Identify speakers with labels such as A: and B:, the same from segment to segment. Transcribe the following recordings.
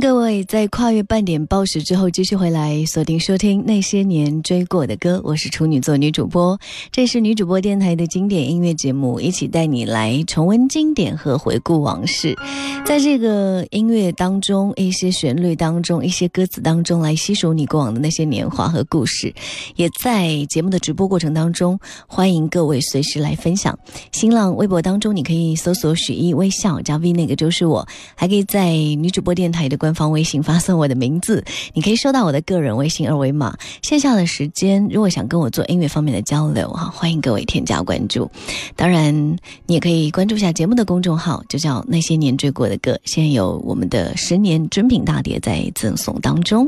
A: 各位在跨越半点报时之后继续回来锁定收听那些年追过的歌，我是处女座女主播，这是女主播电台的经典音乐节目，一起带你来重温经典和回顾往事，在这个音乐当中，一些旋律当中，一些歌词当中来细数你过往的那些年华和故事，也在节目的直播过程当中，欢迎各位随时来分享。新浪微博当中，你可以搜索许一微笑加 V，那个就是我，还可以在女主播电台的。官方微信发送我的名字，你可以收到我的个人微信二维码。线下的时间，如果想跟我做音乐方面的交流哈，欢迎各位添加关注。当然，你也可以关注一下节目的公众号，就叫那些年追过的歌。现在有我们的十年珍品大碟在赠送当中。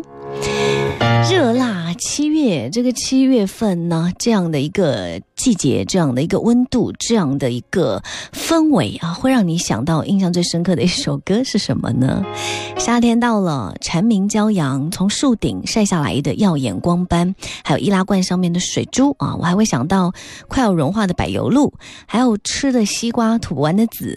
A: 热辣七月，这个七月份呢，这样的一个季节，这样的一个温度，这样的一个氛围啊，会让你想到印象最深刻的一首歌是什么呢？夏天到了，蝉鸣骄阳，从树顶晒下来的耀眼光斑，还有易拉罐上面的水珠啊，我还会想到快要融化的柏油路，还有吃的西瓜吐不完的籽，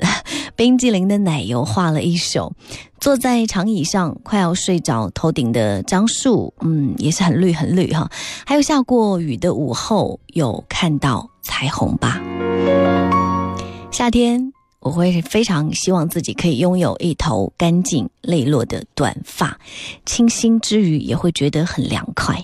A: 冰激凌的奶油画了一手。坐在长椅上快要睡着，头顶的樟树，嗯，也是很绿很绿哈。还有下过雨的午后，有看到彩虹吧？夏天，我会非常希望自己可以拥有一头干净利落的短发，清新之余也会觉得很凉快。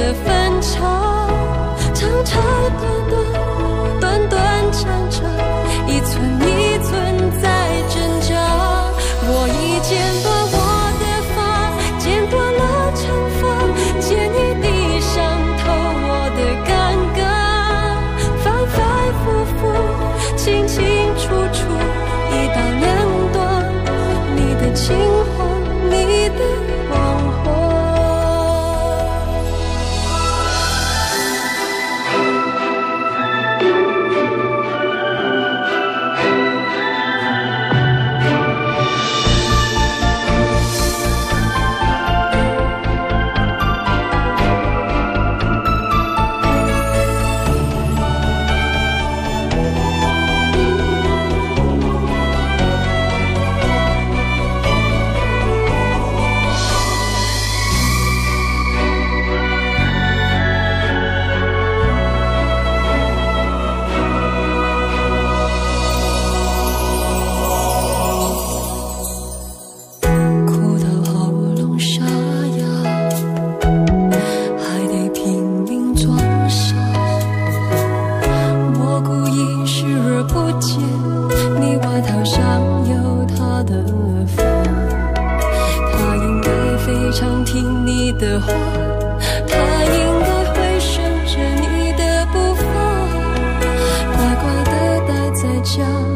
B: 的分叉长长短短短短长长一寸一寸在挣扎。我已剪短我的发剪断了惩罚剪一地伤透我的尴尬。反反复复清清楚楚一刀两断你的情他应该会顺着你的步伐，乖乖的待在家。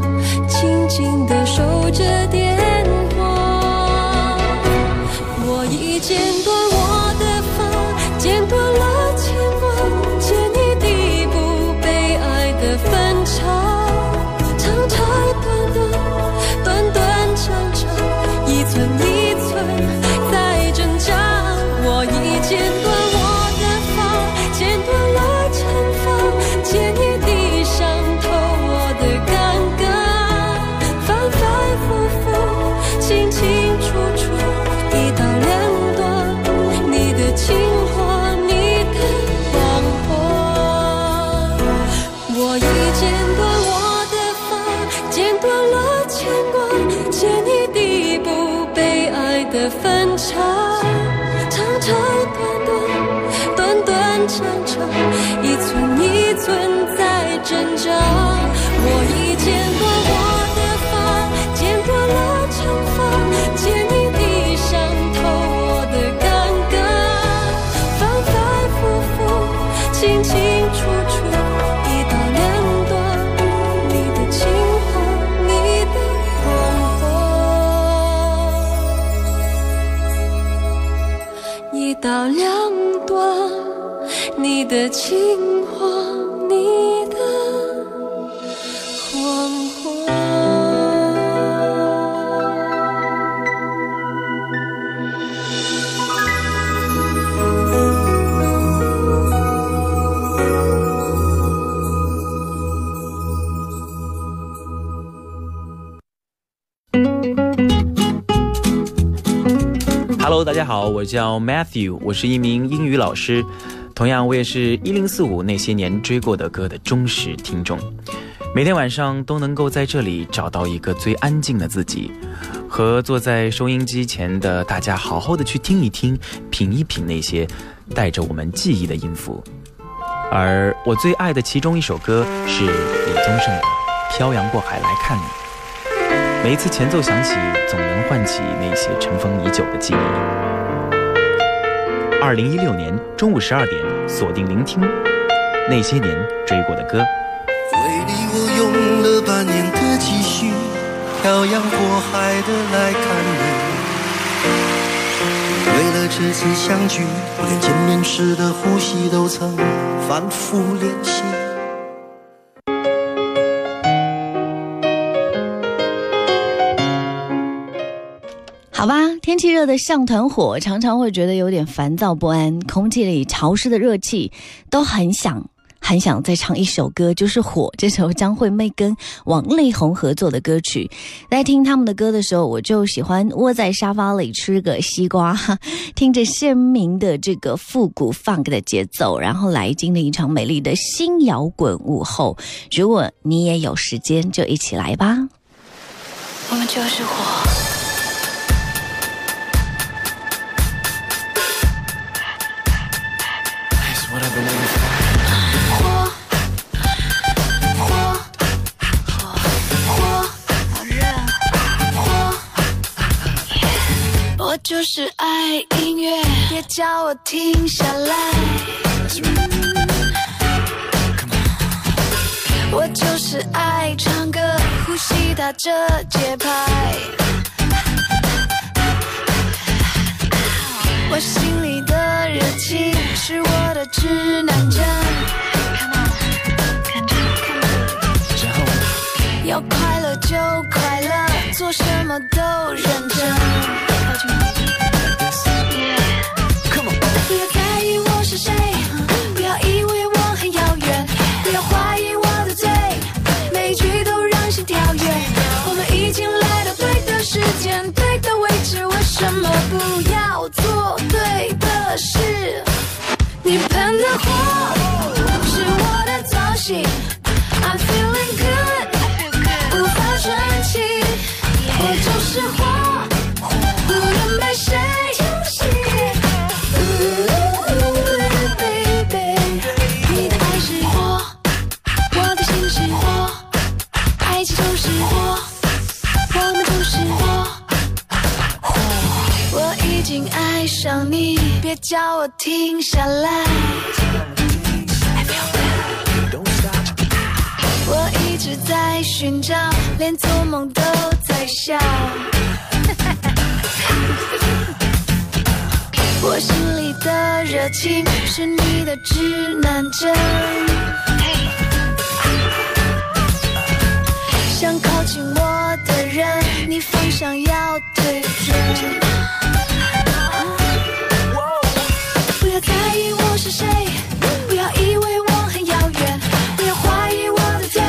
B: 存在挣扎。我已见过我
C: 好，我叫 Matthew，我是一名英语老师，同样我也是一零四五那些年追过的歌的忠实听众。每天晚上都能够在这里找到一个最安静的自己，和坐在收音机前的大家好好的去听一听、品一品那些带着我们记忆的音符。而我最爱的其中一首歌是李宗盛的《漂洋过海来看你》。每一次前奏响起，总能唤起那些尘封已久的记忆。二零一六年中午十二点，锁定聆听那些年追过的歌。
D: 为你我用了半年的积蓄，漂洋过海的来看你。为了这次相聚，我连见面时的呼吸都曾反复练习。
A: 好吧，天气热的像团火，常常会觉得有点烦躁不安，空气里潮湿的热气，都很想很想再唱一首歌，就是《火》这首张惠妹跟王力宏合作的歌曲。在听他们的歌的时候，我就喜欢窝在沙发里吃个西瓜，听着鲜明的这个复古 funk 的节奏，然后来经历一场美丽的新摇滚午后。如果你也有时间，就一起来吧。
B: 我们就是。火，就是爱音乐，别叫我停下来。我就是爱唱歌，呼吸打着节拍。我心里的热情是我的指南针。要快乐就快乐，做什么都认真。么不要做对的事？你喷的火是我的造型我
E: 停下来。我一直在寻找，连做梦都在笑。我心里的热情是你的指南针，想靠近我的人，你方向要对准。要在意我是谁，不要以为我很遥远，不要怀疑我的嘴，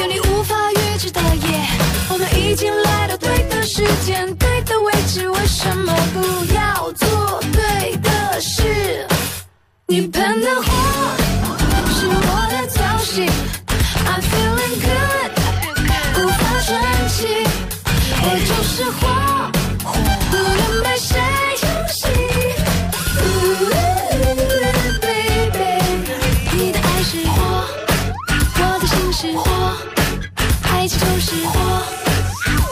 E: 有你无法预知的夜，我们已经来到对的时间、对的位置，为什么不要做对的事？你喷的火是我的造型，I'm feeling good，无法生气，我就是火，不能被谁爱情就是火，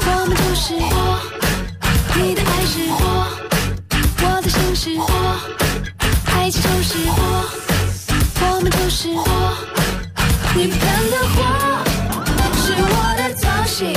E: 我们就是火。你的爱是火，我的心是火，爱情就是火，我们就是火。你喷的火是我的造型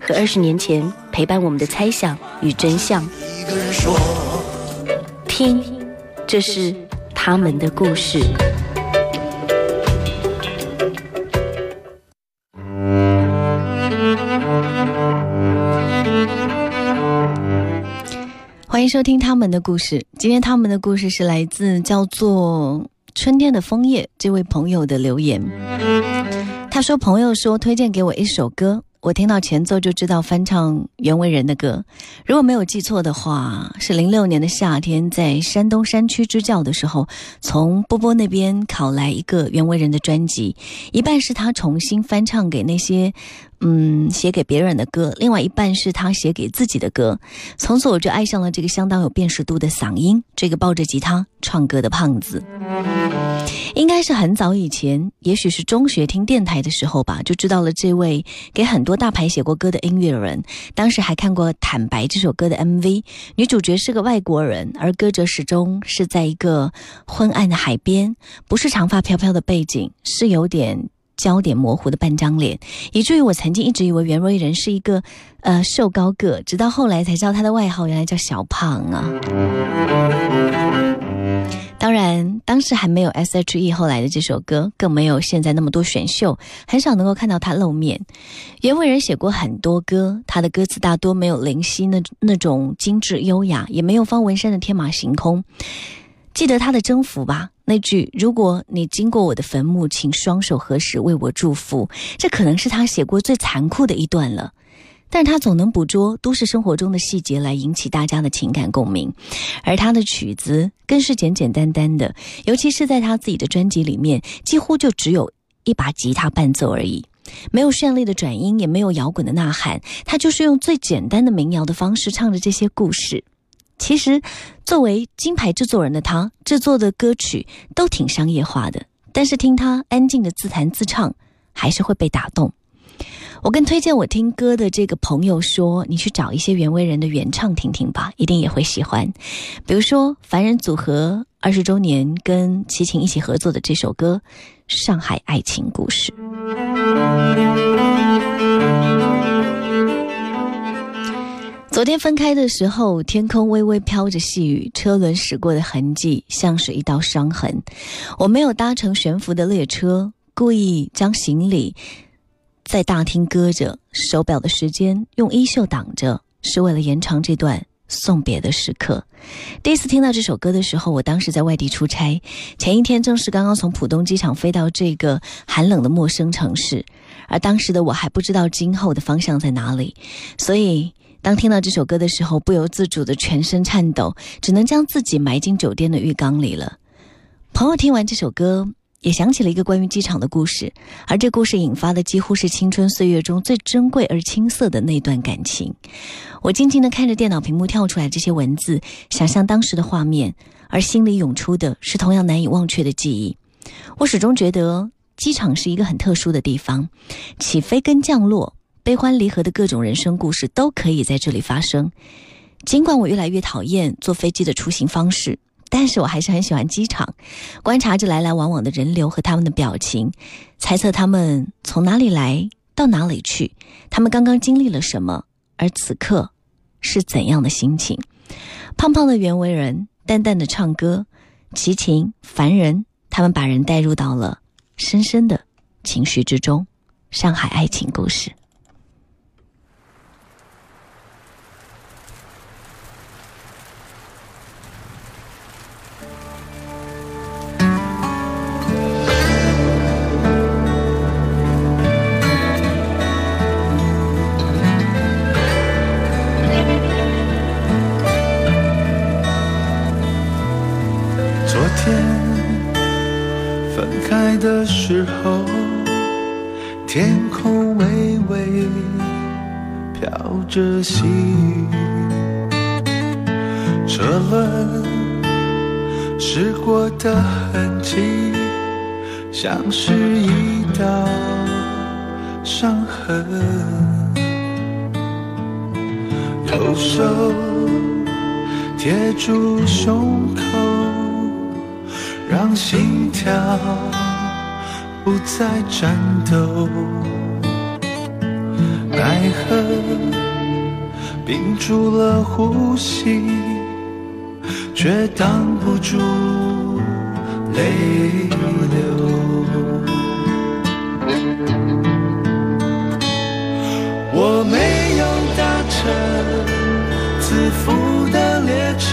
A: 和二十年前陪伴我们的猜想与真相。听，这是他们的故事。欢迎收听他们的故事。今天他们的故事是来自叫做“春天的枫叶”这位朋友的留言。他说：“朋友说推荐给我一首歌，我听到前奏就知道翻唱袁惟仁的歌。如果没有记错的话，是零六年的夏天，在山东山区支教的时候，从波波那边考来一个袁惟仁的专辑，一半是他重新翻唱给那些。”嗯，写给别人的歌，另外一半是他写给自己的歌。从此我就爱上了这个相当有辨识度的嗓音，这个抱着吉他唱歌的胖子。应该是很早以前，也许是中学听电台的时候吧，就知道了这位给很多大牌写过歌的音乐人。当时还看过《坦白》这首歌的 MV，女主角是个外国人，而歌者始终是在一个昏暗的海边，不是长发飘飘的背景，是有点。焦点模糊的半张脸，以至于我曾经一直以为袁惟仁是一个，呃，瘦高个，直到后来才知道他的外号原来叫小胖啊。当然，当时还没有 S.H.E 后来的这首歌，更没有现在那么多选秀，很少能够看到他露面。袁惟仁写过很多歌，他的歌词大多没有林夕那那种精致优雅，也没有方文山的天马行空。记得他的征服吧？那句“如果你经过我的坟墓，请双手合十为我祝福”，这可能是他写过最残酷的一段了。但他总能捕捉都市生活中的细节来引起大家的情感共鸣，而他的曲子更是简简单单的，尤其是在他自己的专辑里面，几乎就只有一把吉他伴奏而已，没有绚丽的转音，也没有摇滚的呐喊，他就是用最简单的民谣的方式唱着这些故事。其实，作为金牌制作人的他，制作的歌曲都挺商业化的，但是听他安静的自弹自唱，还是会被打动。我跟推荐我听歌的这个朋友说，你去找一些袁惟仁的原唱听听吧，一定也会喜欢。比如说，凡人组合二十周年跟齐秦一起合作的这首歌《上海爱情故事》。昨天分开的时候，天空微微飘着细雨，车轮驶过的痕迹像是一道伤痕。我没有搭乘悬浮的列车，故意将行李在大厅搁着，手表的时间用衣袖挡着，是为了延长这段送别的时刻。第一次听到这首歌的时候，我当时在外地出差，前一天正是刚刚从浦东机场飞到这个寒冷的陌生城市，而当时的我还不知道今后的方向在哪里，所以当听到这首歌的时候，不由自主的全身颤抖，只能将自己埋进酒店的浴缸里了。朋友听完这首歌。也想起了一个关于机场的故事，而这故事引发的几乎是青春岁月中最珍贵而青涩的那段感情。我静静地看着电脑屏幕跳出来这些文字，想象当时的画面，而心里涌出的是同样难以忘却的记忆。我始终觉得机场是一个很特殊的地方，起飞跟降落、悲欢离合的各种人生故事都可以在这里发生。尽管我越来越讨厌坐飞机的出行方式。但是我还是很喜欢机场，观察着来来往往的人流和他们的表情，猜测他们从哪里来到哪里去，他们刚刚经历了什么，而此刻是怎样的心情。胖胖的袁惟仁，淡淡的唱歌，齐秦、凡人，他们把人带入到了深深的情绪之中。上海爱情故事。
F: 的时候，天空微微飘着细雨，车轮驶过的痕迹，像是一道伤痕。右手贴住胸口，让心跳。不再战斗，奈何屏住了呼吸，却挡不住泪流。我没有搭乘自负的列车，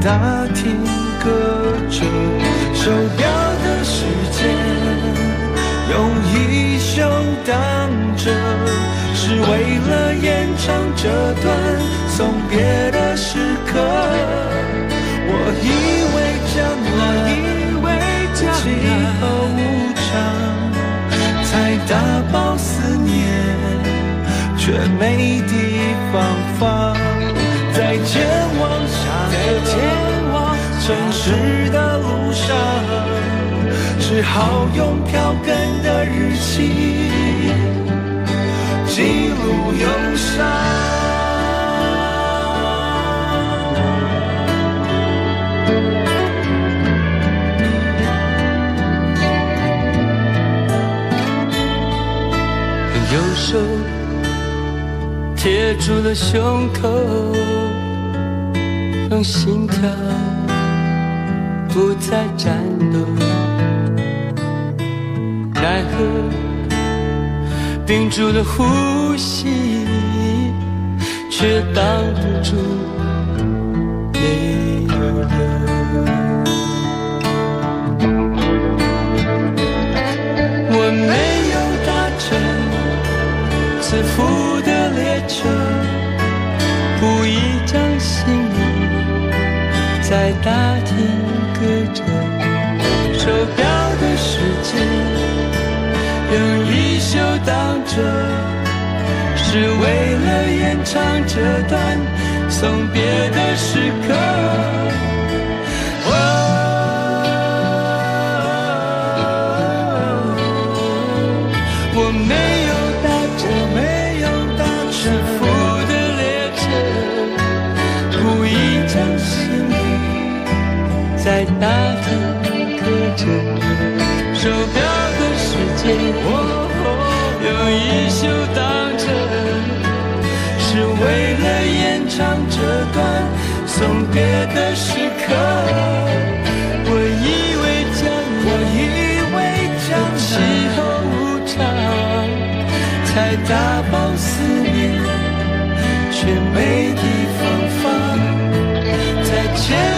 F: 大厅。隔着手表的时间，用衣袖挡着，是为了延长这段送别的时刻。我以为将来气候无常，才打包思念，却没地城市的路上，只好用票根的日期记录忧伤。右手贴住了胸口，让心跳。不再战斗，奈何屏住了呼吸，却挡不住泪流。这段送别的时刻。我没有搭乘，没有搭乘负的列车，故意将行李。在大厅刻着手表的时间，用衣袖挡唱这段送别的时刻。我以为将我以为将时候无常，才大饱思念，却没地方放，再见。